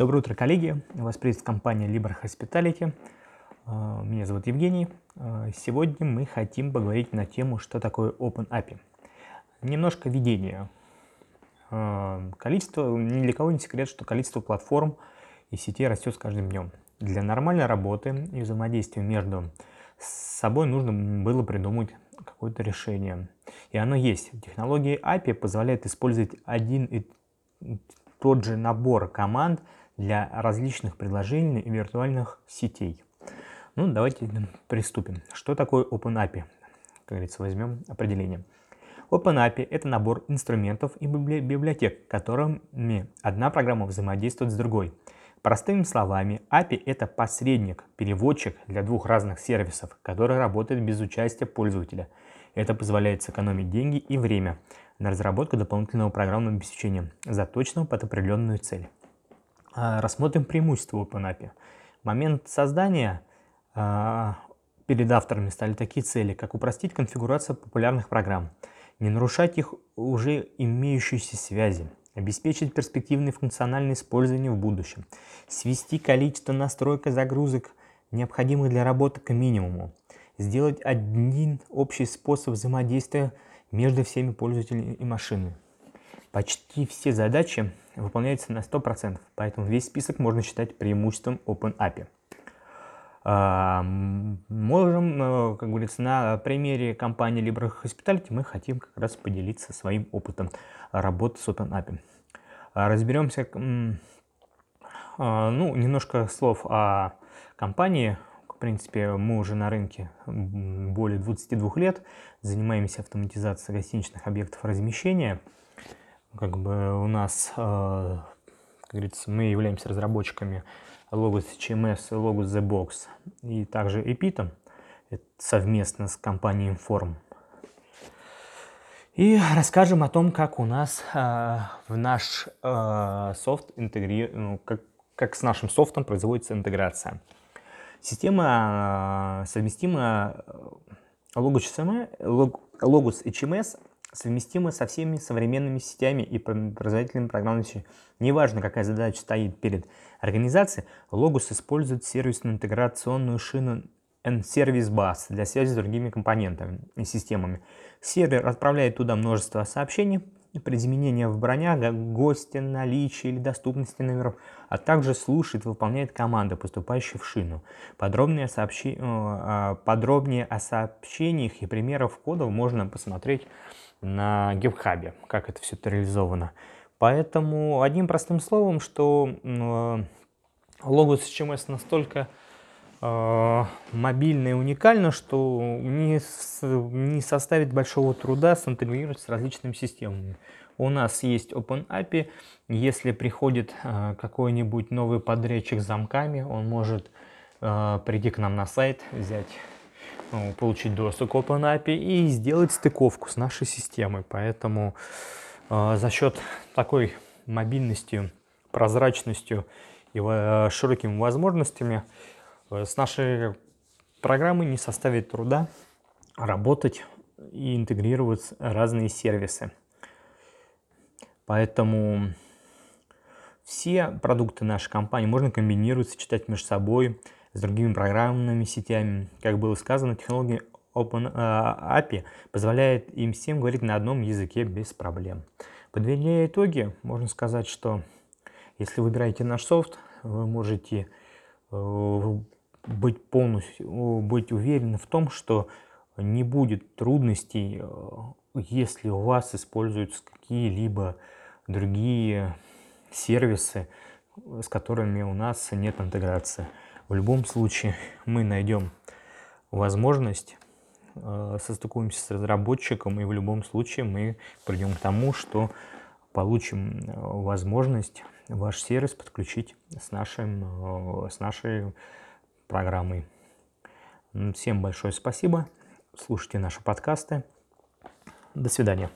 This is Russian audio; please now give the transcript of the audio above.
Доброе утро, коллеги! Вас приветствует компания Libre Hospitality. А, меня зовут Евгений. А, сегодня мы хотим поговорить на тему, что такое Open API. Немножко введения. А, количество, ни для кого не секрет, что количество платформ и сетей растет с каждым днем. Для нормальной работы и взаимодействия между собой нужно было придумать какое-то решение. И оно есть. Технологии API позволяют использовать один и тот же набор команд для различных приложений и виртуальных сетей. Ну, давайте приступим. Что такое OpenAPI? Как говорится, возьмем определение. OpenAPI – это набор инструментов и библиотек, которыми одна программа взаимодействует с другой. Простыми словами, API – это посредник, переводчик для двух разных сервисов, который работает без участия пользователя. Это позволяет сэкономить деньги и время на разработку дополнительного программного обеспечения, заточенного под определенную цель. А, рассмотрим преимущества OpenAPI. В момент создания а, перед авторами стали такие цели, как упростить конфигурацию популярных программ, не нарушать их уже имеющиеся связи, обеспечить перспективное функциональное использование в будущем, свести количество настроек и загрузок, необходимых для работы к минимуму, сделать один общий способ взаимодействия между всеми пользователями и машинами. Почти все задачи выполняются на 100%, поэтому весь список можно считать преимуществом OpenAPI. А, можем, э, как говорится, на примере компании Libre Hospitality мы хотим как раз поделиться своим опытом работы с OpenAPI. А, разберемся, а, ну, немножко слов о компании. В принципе, мы уже на рынке более 22 лет, занимаемся автоматизацией гостиничных объектов размещения – как бы у нас, э, как говорится, мы являемся разработчиками Logos CMS и Logos The Box и также Epita совместно с компанией Inform. И расскажем о том, как у нас э, в наш э, софт интегри... ну, как, как с нашим софтом производится интеграция. Система совместима Logos, Logos HMS совместимы со всеми современными сетями и производителями программных сетей. Неважно, какая задача стоит перед организацией, Logos использует сервисную интеграционную шину N-Service Bus для связи с другими компонентами и системами. Сервер отправляет туда множество сообщений, при изменении в бронях, гости, наличие или доступности номеров, а также слушает и выполняет команды, поступающие в шину. Подробнее, сообщи... Э, подробнее о сообщениях и примерах кодов можно посмотреть на GitHub, как это все реализовано. Поэтому одним простым словом, что э, Logos HMS настолько э, мобильно и уникально, что не, не составит большого труда синтегрировать с различными системами. У нас есть OpenAPI, если приходит э, какой-нибудь новый подрядчик с замками, он может э, прийти к нам на сайт, взять ну, получить доступ к OpenAPI и сделать стыковку с нашей системой. Поэтому э, за счет такой мобильности, прозрачностью и э, широкими возможностями с нашей программой не составит труда работать и интегрировать разные сервисы. Поэтому все продукты нашей компании можно комбинировать, сочетать между собой, с другими программными сетями. Как было сказано, технология OpenAPI позволяет им всем говорить на одном языке без проблем. Подведя итоги, можно сказать, что если выбираете наш софт, вы можете э, быть полностью быть уверены в том, что не будет трудностей, э, если у вас используются какие-либо другие сервисы, с которыми у нас нет интеграции. В любом случае мы найдем возможность, э, состыкуемся с разработчиком, и в любом случае мы придем к тому, что получим э, возможность ваш сервис подключить с, нашим, с нашей программой. Всем большое спасибо. Слушайте наши подкасты. До свидания.